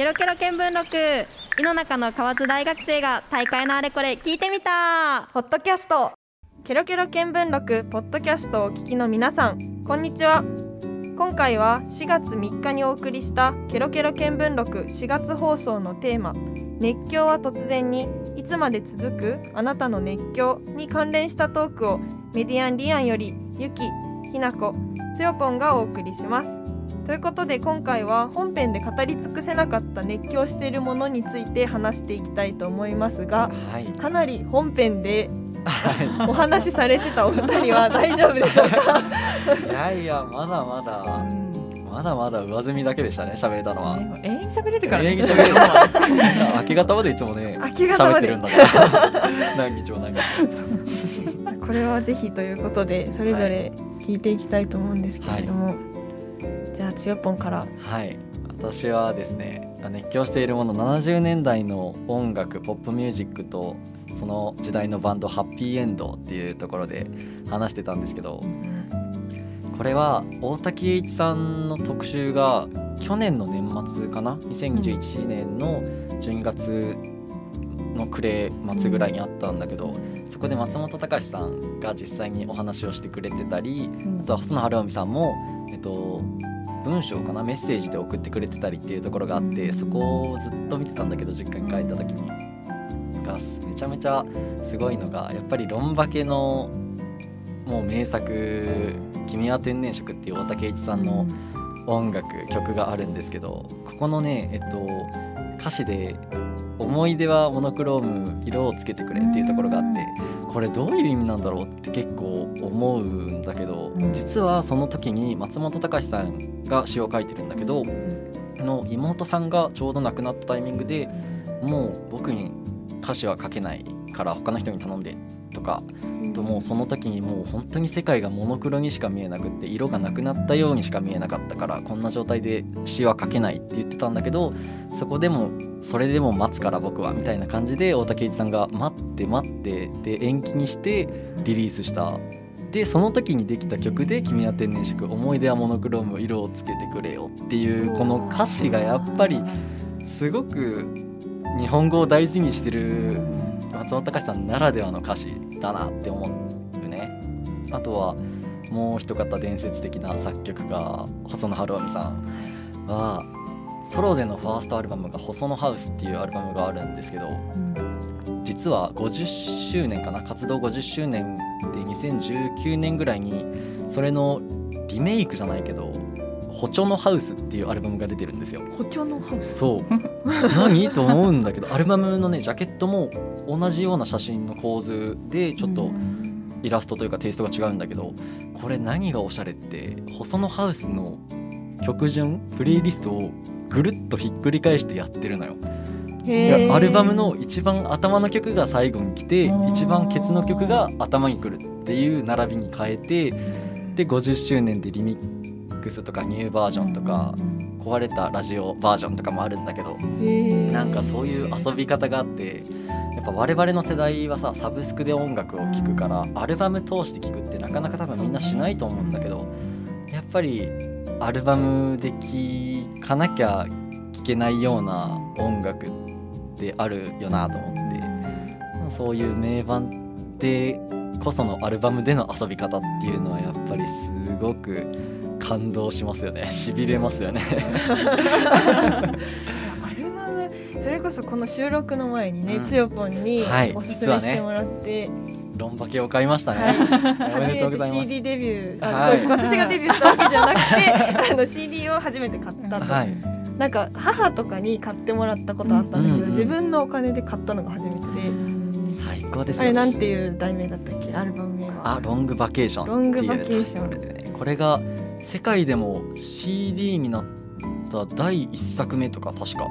ケロケロ見聞録。井の中の河津大学生が大会のあれこれ聞いてみた。ポッドキャスト。ケロケロ見聞録ポッドキャストをお聞きの皆さん。こんにちは。今回は4月3日にお送りしたケロケロ見聞録4月放送のテーマ。熱狂は突然にいつまで続くあなたの熱狂に関連したトークをメディアンリアンよりゆきひなこつよぽんがお送りしますということで今回は本編で語り尽くせなかった熱狂しているものについて話していきたいと思いますが、はい、かなり本編で、はい、お話しされてたお二人は大丈夫でしょうか？いやいやまだまだ、まだまだ上積みだけでしたね喋れたのは、ね、永遠に喋れるからね。永遠に喋れるのは明け方までいつもね 明け方まで。喋ってるんだから。何日も何日も。これはぜひということでそれぞれ聞いていきたいと思うんですけれども、はい。18本から。はい。私はですね熱狂しているもの70年代の音楽ポップミュージックとその時代のバンドハッピーエンドっていうところで話してたんですけど、これは大滝栄一さんの特集が去年の年末かな？2021年の12月の暮れ末ぐらいにあったんだけど、そこで松本隆さんが実際にお話をしてくれてたり、あとは細野晴臣さんも、えっと、文章かなメッセージで送ってくれてたりっていうところがあってそこをずっと見てたんだけど実家に帰った時にがめちゃめちゃすごいのがやっぱりロンバケのもう名作「君は天然色」っていう大竹一さんの音楽曲があるんですけどここのねえっと歌詞で「思い出はモノクローム色をつけてくれ」っていうところがあってこれどういう意味なんだろうって結構思うんだけど実はその時に松本隆さんが詩を書いてるんだけどの妹さんがちょうど亡くなったタイミングでもう僕に歌詞は書けないから他の人に頼んでとかともうその時にもう本当に世界がモノクロにしか見えなくって色がなくなったようにしか見えなかったからこんな状態で詩は書けないって言ってたんだけどそこでもそれでも待つから僕はみたいな感じで大竹一さんが待って待ってで延期にしてリリースした。でその時にできた曲で「君は天然色思い出はモノクローム色をつけてくれよ」っていうこの歌詞がやっぱりすごく日本語を大事にしてる松本隆さんならではの歌詞。だなって思うね。あとはもう一方伝説的な作曲家細野晴臣さんはソロでのファーストアルバムが「細野ハウス」っていうアルバムがあるんですけど実は50周年かな活動50周年で2019年ぐらいにそれのリメイクじゃないけど「ホチョのハウス」っていうアルバムが出てるんですよ。補聴のハウス？そう。何？と思うんだけどアルバムのねジャケットも同じような写真の構図でちょっとイラストというかテイストが違うんだけどこれ何がおしゃれって細野ハウスの曲順プレイリストをぐるっとひっくり返してやってるのよ。アルバムの一番頭の曲が最後に来てー。一番ケツの曲が頭に来るっていう並びに変えてで50周年でリミックスとかニューバージョンとか壊れたラジオバージョンとかもあるんだけどなんかそういう遊び方があってやっぱ我々の世代はさサブスクで音楽を聴くからアルバム通して聴くってなかなか多分みんなしないと思うんだけどやっぱりアルバムで聴かなきゃ聴けないような音楽ってあるよなと思ってそういう名盤でこそのアルバムでの遊び方っていうのはやっぱりすごく感動しますよね。しびれますよね。アルバムそれこそこの収録の前にね、うん。つよぽんにはい。おすすめしてもらって、ロンバケを買いましたね、初めて CD デビューあ、はい。私がデビューしたわけじゃなくて あの CD を初めて買ったと、はい。なんか母とかに買ってもらったことあったんだけど、うん自分のお金で買ったのが初めてで、最高ですよ。あれなんていう題名だったっけ？アルバム名は。あロングバケーションロングバケーション。ねこれが世界でも CD になった第1作目とか確か。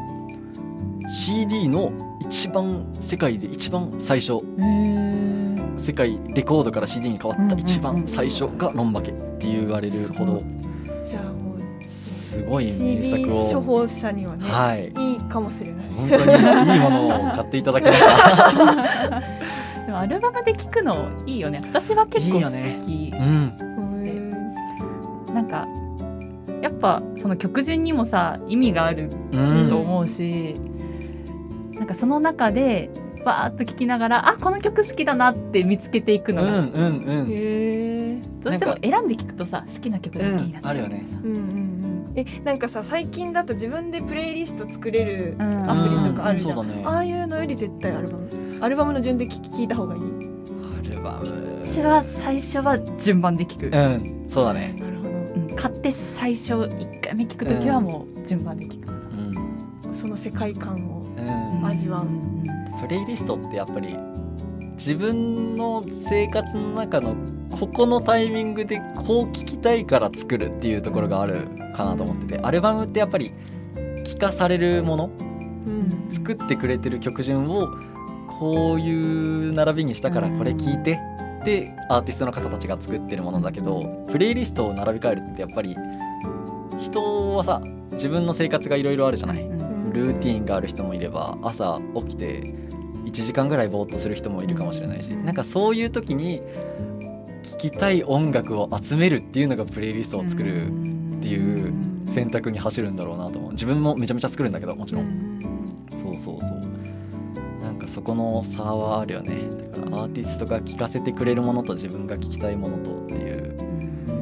CD の一番世界で一番最初。世界レコードから CD に変わった一番最初がロンバケって言われるほど。すごい名作を。処方者にはね、はい。いいかもしれない。本当にいいものを買っていただきました。でもアルバムで聴くのいいよね。私は結構好き。いいよね。うんうんなんかやっぱその曲順にもさ意味があるうん。と思うし、なんかその中でバーっと聴きながらあこの曲好きだなって見つけていくうんのが好き、うんうん。へえどうしても選んで聴くとさ好きな曲だけになっちゃう。うんあるよね。うんうんうん。えなんかさ最近だと自分でプレイリスト作れるうん。アプリとかあるじゃん、うんそうだね。ああいうのより絶対アルバム。アルバムの順で聴聞いた方がいい。アルバム。私は最初は順番で聴く、うんそうだね買って最初1回目聴く時はもう順番で聴く、うん。その世界観を。うん。味わう。プレイリストってやっぱり自分の生活の中のここのタイミングでこう聴きたいから作るっていうところがあるかなと思っててアルバムってやっぱり聴かされるものうん。作ってくれてる曲順をこういう並びにしたからこれ聴いてでアーティストの方たちが作ってるものだけどプレイリストを並び替えるってやっぱり人はさ自分の生活がいろいろあるじゃない？うん。ルーティーンがある人もいれば朝起きて1時間ぐらいぼーっとする人もいるかもしれないしなんかそういう時に聴きたい音楽を集めるっていうのがプレイリストを作るっていう選択に走るんだろうなと思う。自分もめちゃめちゃ作るんだけどもちろんそこの差はあるよね。だからアーティストが聴かせてくれるものと自分が聴きたいものとっていう。う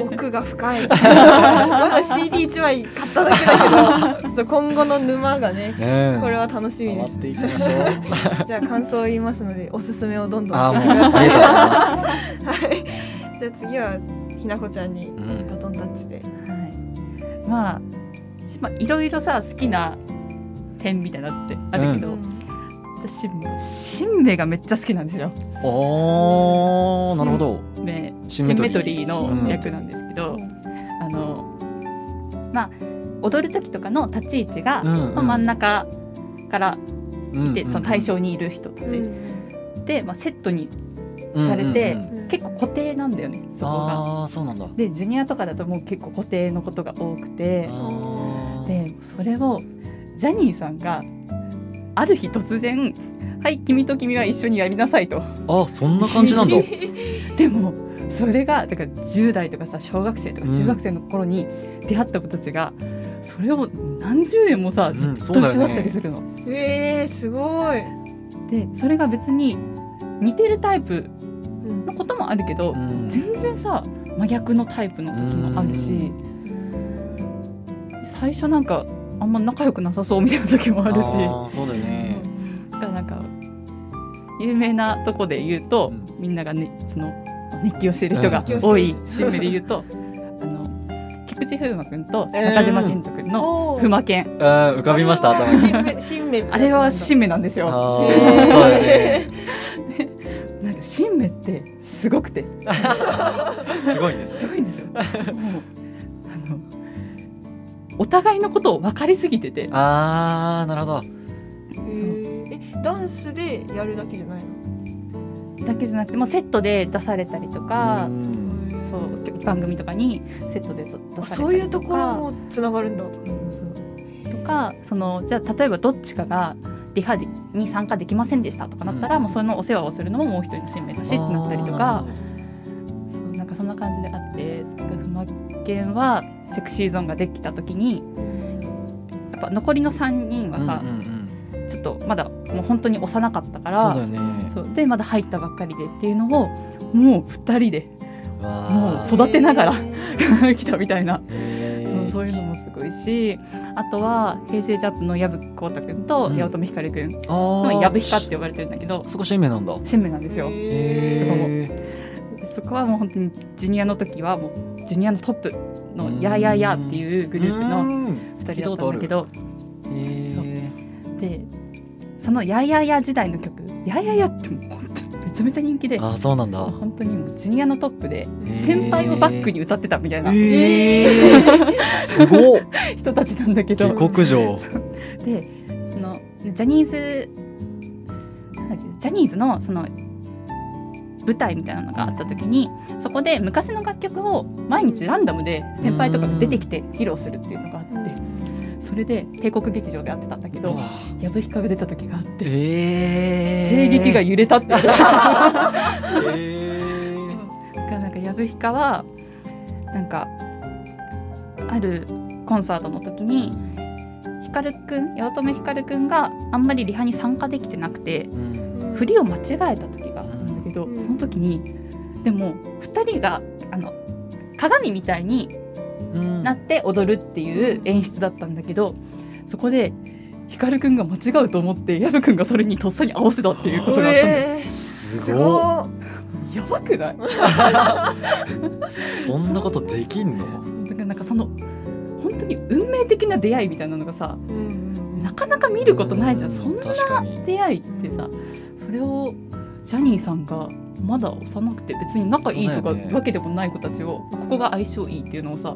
ん。奥が深い。まだ CD1 枚買っただけだけどちょっと今後の沼がねうんこれは楽しみです。回っていきましょう。じゃあ感想を言いますのでおすすめをどんどんあーもう教えてください はい。じゃあ次はひなこちゃんにうん。バトンタッチで。はい、まあまあいろいろさ好きな点みたいなのってあるけど、私もうシンメがめっちゃ好きなんですよ。おーなるほど。ね、シンメトリーシンメトリーの役なんですけど、あのまあ踊る時とかの立ち位置が、うんうん。まあ、真ん中からいて、うんその対象にいる人たち、で、まあ、セットにされてうんうんうんうん。結構固定なんだよねそこが。ああそうなんだ。でジュニアとかだともう結構固定のことが多くて。でそれをジャニーさんがある日突然「はい君と君は一緒にやりなさい」と。あそんな感じなんだ。でもそれがだから10代とかさ小学生とか中学生の頃に出会った子たちが、それを何十年もさうんずっと一緒だったりするの。えー、すごい、でそれが別に似てるタイプうん。のこともあるけど、うん。全然さ真逆のタイプの時もあるし、最初なんかあんま仲良くなさそうみたいな時もあるし。そうだよね。だからなんか有名なとこで言うと、うん。みんながねその熱気をしている人がうん。多いシーンで言うと、あの菊池風磨くんと中島健人くんの風磨犬、あー浮かびました頭に。新芽あれは新芽なんですよ。なんか新芽ってすごくて。すごいですすごいんですよ。お互いのことを分かりすぎてて。あーなるほど。えダンスでやるだけじゃないの？だけじゃなくてもうセットで出されたりとかう、ん。そう番組とかにセットで出されたりとか。あそういうところもつながるんだ。そうとかそのじゃあ例えばどっちかがリハに参加できませんでしたとかなったら、うん。もうそのお世話をするのももう一人の新名だしってなったりとか。そうなんかそんな感じであってふまけんはセクシーゾーンができた時にやっぱ残りの3人はさ、うんうんうん。ちょっとまだもう本当に幼かったかそうらだよね。そう。でまだ入ったばっかりでっていうのをもう2人でわもうー育てながらへ 来たみたいな。そうそういうのもすごいしあとは平成ジャンプの薮浩太君とうん。八乙女光くんあー。の薮ヒカって呼ばれてるんだけどそこ新名なんだ。新名なんですよ。へそこはもう本当にジュニアの時はもうジュニアのトップの「ややや」っていうグループの2人だったんだけど。へでその「ややや」時代の曲「ややや」ってもう本当にめちゃめちゃ人気でーあそうなんだ。本当にもうジュニアのトップで先輩をバックに歌ってたみたいな。えー。すごっ。人たちなんだけど。下克上。でそのジャニーズジャニーズのその舞台みたいなのがあった時にそこで昔の楽曲を毎日ランダムで先輩とかが出てきて披露するっていうのがあってそれで帝国劇場でやってたんだけど藪ひかが出た時があってえ。帝劇が揺れたって え。だからなんか藪ひかはなんかあるコンサートの時に光くん八乙女光くんがあんまりリハに参加できてなくてうん。振りを間違えた時けど、うん。その時にでも2人があの鏡みたいにうん。なって踊るっていう演出だったんだけどそこで光くんが間違うと思って薮くんがそれにとっさに合わせたっていうことがあったんだよ。え。ーすごすごやばくない？い そんなことできんの？だからなんかその本当に運命的な出会いみたいなのがさい、うん。なかなか見ることないじゃん、うんそんな出会いってさそれをジャニーさんがまだ幼くて別に仲いいとかわけでもない子たちをここが相性いいっていうのをさ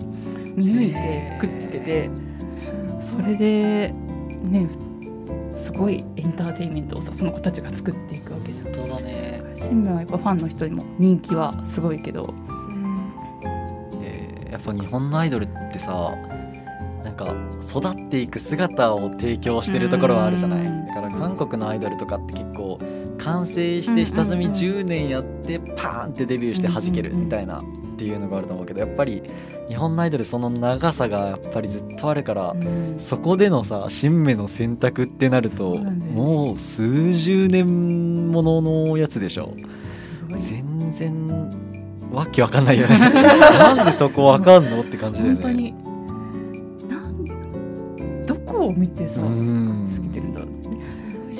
見抜いてくっつけて。それでねすごいエンターテインメントをさその子たちが作っていくわけじゃん。本当だね。新聞はやっぱファンの人にも人気はすごいけど。えーやっぱ日本のアイドルってさなんか育っていく姿を提供してるところはあるじゃなうん。いだから韓国のアイドルとかって結構完成して下積みうんうん。うん10年やってパーンってデビューして弾けるみたいなっていうのがあると思うけどやっぱり日本のアイドルその長さがやっぱりずっとあるからうん。そこでのさ新芽の選択ってなるともう数十年もののやつでしょ。全然わけわかんないよね。なんでそこわかんのって感じだよね。本当に。なんどこを見てさうん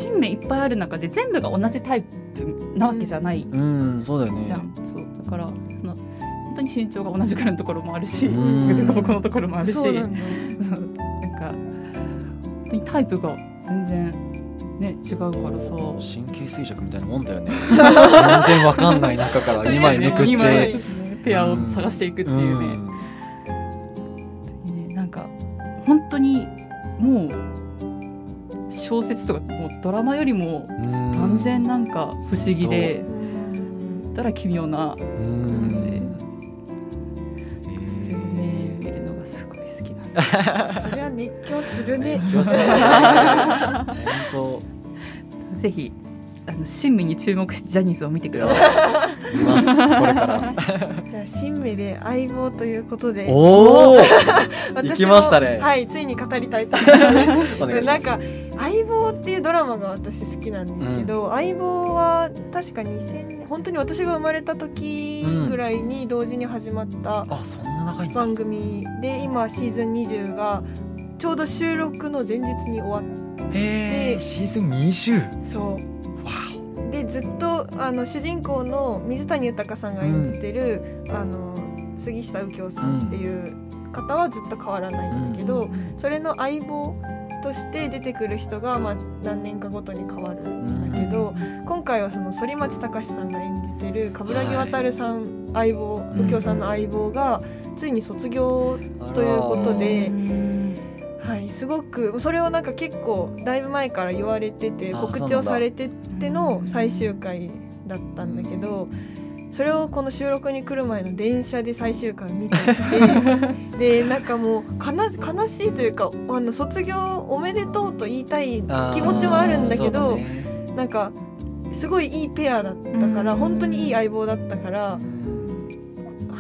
過ぎてるんだろう新芽いっぱいある中で全部が同じタイプなわけじゃないうん。そうだよね。じゃん、そう。だからその本当に身長が同じくらいのところもあるしうん。凸凹のところもあるし。そうなんなんか本当にタイプが全然ね違うからさ。神経衰弱みたいなもんだよね。全然わかんない中から2枚めくって。ペアを探していくっていうね、ね説とかもうドラマよりもうん断然なんか不思議で、うんたら奇妙なうん夢見るのがすごい好きなんでそりゃ熱狂するね。本当。ぜひあの親身に注目してジャニーズを見てください。れからじゃあ新芽で相棒ということで。おお 行きましたね。はいついに語りたいと思います。なんか「相棒」っていうドラマが私好きなんですけど、相棒は確か2000本当に私が生まれた時ぐらいに同時に始まった番組で今シーズン20がちょうど収録の前日に終わっへえシーズン20そう。わでずっとあの主人公の水谷豊さんが演じてる、あの杉下右京さんっていう方はずっと変わらないんだけど、それの相棒として出てくる人が、まあ、何年かごとに変わるんだけど、今回はその反町隆史さんが演じてる冠城亘さん相棒、い右京さんの相棒がついに卒業ということで。はい、すごくそれをなんか結構だいぶ前から言われててあ告知をされてての最終回だったんだけどそれをこの収録に来る前の電車で最終回見ていて でなんかもう悲しいというかあの卒業おめでとうと言いたい気持ちもあるんだけどなんかすごいいいペアだったからうん。本当にいい相棒だったから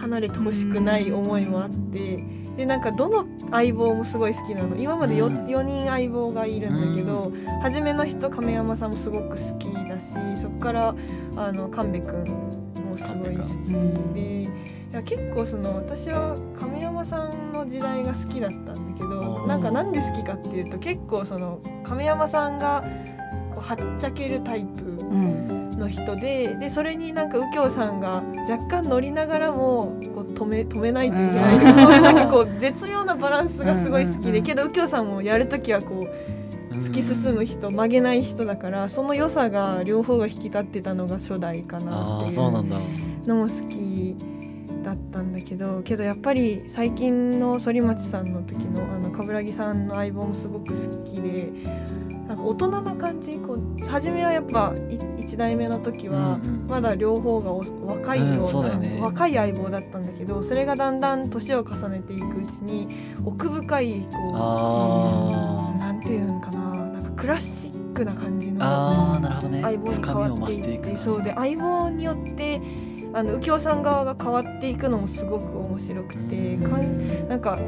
離れてほしくない思いもあってでなんかどの相棒もすごい好きなの。今まで 4, うん。4人相棒がいるんだけど、初めの人亀山さんもすごく好きだしそこからあの神戸くんもすごい好きでいや結構その私は亀山さんの時代が好きだったんだけどなんかなんで好きかっていうと結構その亀山さんがこうはっちゃけるタイプうん。の人ででそれになんか右京さんが若干乗りながらもこう止め止めないといけない、うん。そういうなんかこう絶妙なバランスがすごい好きで、うんうんうん。けど右京さんもやるときはこう突き進む人曲げない人だからその良さが両方が引き立ってたのが初代かなあっていうのも好きだったんだけどけどやっぱり最近の反町さんの時のあの冠城さんの相棒もすごく好きでなんか大人な感じこう初めはやっぱ1代目の時はうんうん。まだ両方がお若いようんそううな、だよね。若い相棒だったんだけどそれがだんだん年を重ねていくうちに奥深いこあうなんていうんかななんかクラシックな感じーの相棒に変わっていってそうで相棒によってあの右京さん側が変わっていくのもすごく面白くてかんなんか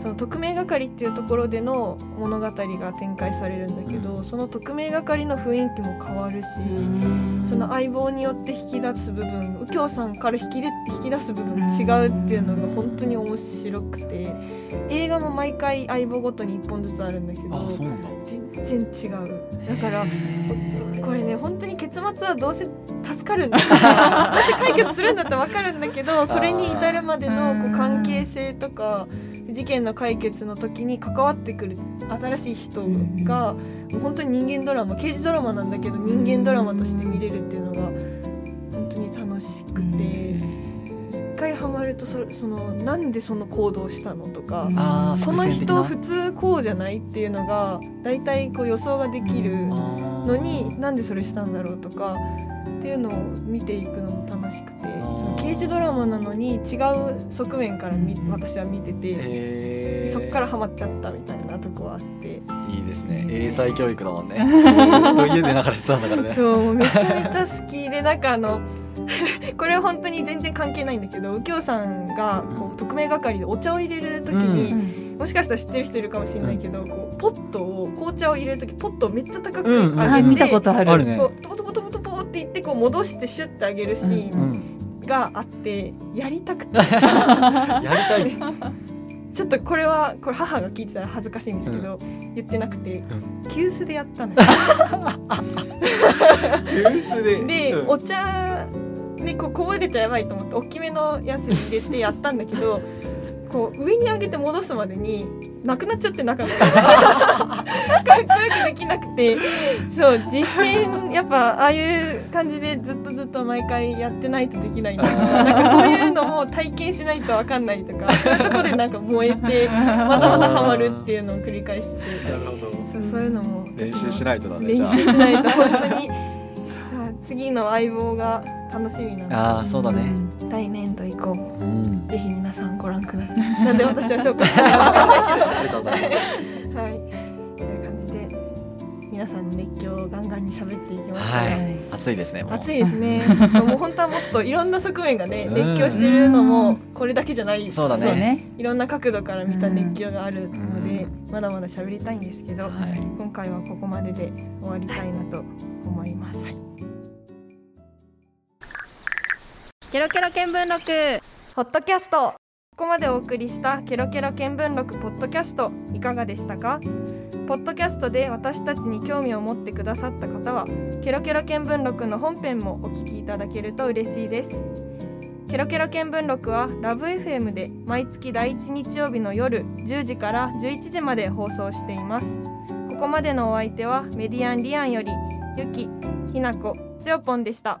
その特命係っていうところでの物語が展開されるんだけどその特命係の雰囲気も変わるしその相棒によって引き出す部分右京さんから引きで引き出す部分違うっていうのが本当に面白くて映画も毎回相棒ごとに1本ずつあるんだけど全然違う。だからこれね本当に結末はどうせ助かるんだ どうせ解決するんだって分かるんだけどそれに至るまでのこう関係性とか事件の解決の時に関わってくる新しい人がもう本当に人間ドラマ刑事ドラマなんだけど人間ドラマとして見れるっていうのが本当に楽しくて一回ハマるとそそのなんでその行動をしたのとか。この人伏普通こうじゃないっていうのが大体こう予想ができるのになんでそれしたんだろうとかっていうのを見ていくのもー刑事ドラマなのに違う側面からみ私は見ててそっからハマっちゃったみたいなとこはあって。いいですね。英才教育だもんね。ずっと家で流れてたんだからね。そうもうめちゃめちゃ好きでなんかあの これは本当に全然関係ないんだけど右京さんがこう特命係でお茶を入れる時に、もしかしたら知ってる人いるかもしれないけど、こうポットを紅茶を入れる時ポットをめっちゃ高くうんうん上げて、あ見たことあるあるね。こうトポトポトポトポって言ってこう戻してシュッてあげるシーンうんがあってやりたくて。やりたい。ちょっとこれはこれ母が聞いてたら恥ずかしいんですけど、言ってなくて、う急須でやったのよ。急須で。で、うん。お茶にこうこぼれちゃやばいと思って大きめのやつに入れてやったんだけどこう上に上げて戻すまでになくなっちゃって中がかっこよくできなくてそう実践やっぱああいう感じでずっとずっと毎回やってないとできないとかなんかそういうのも体験しないと分かんないとか そういうところでなんか燃えてまだまだハマるっていうのを繰り返してて。なるほどそうそういうのも練習しないとだね練じゃあ習しないと本当に。あ次の相棒が楽しみなのあーそうだね。で来年度以降もうん。ぜひ皆さんご覧ください。なんで私は紹介したのか暑いですねもう。暑いですね。もう本当はもっといろんな側面がねうん。熱狂してるのもこれだけじゃない。そうだね。いろんな角度から見た熱狂があるのでうまだまだ喋りたいんですけど、はい。今回はここまでで終わりたいなと思います。ケロケロ見聞録。ホットキャストここまでお送りしたケロケロ見聞録ポッドキャストいかがでしたか？ポッドキャストで私たちに興味を持ってくださった方はケロケロ見聞録の本編もお聞きいただけると嬉しいです。ケロケロ見聞録はラブ f m で毎月第1日曜日の夜10時から11時まで放送しています。ここまでのお相手はメディアンリアンよりゆきひなこつよぽんでした。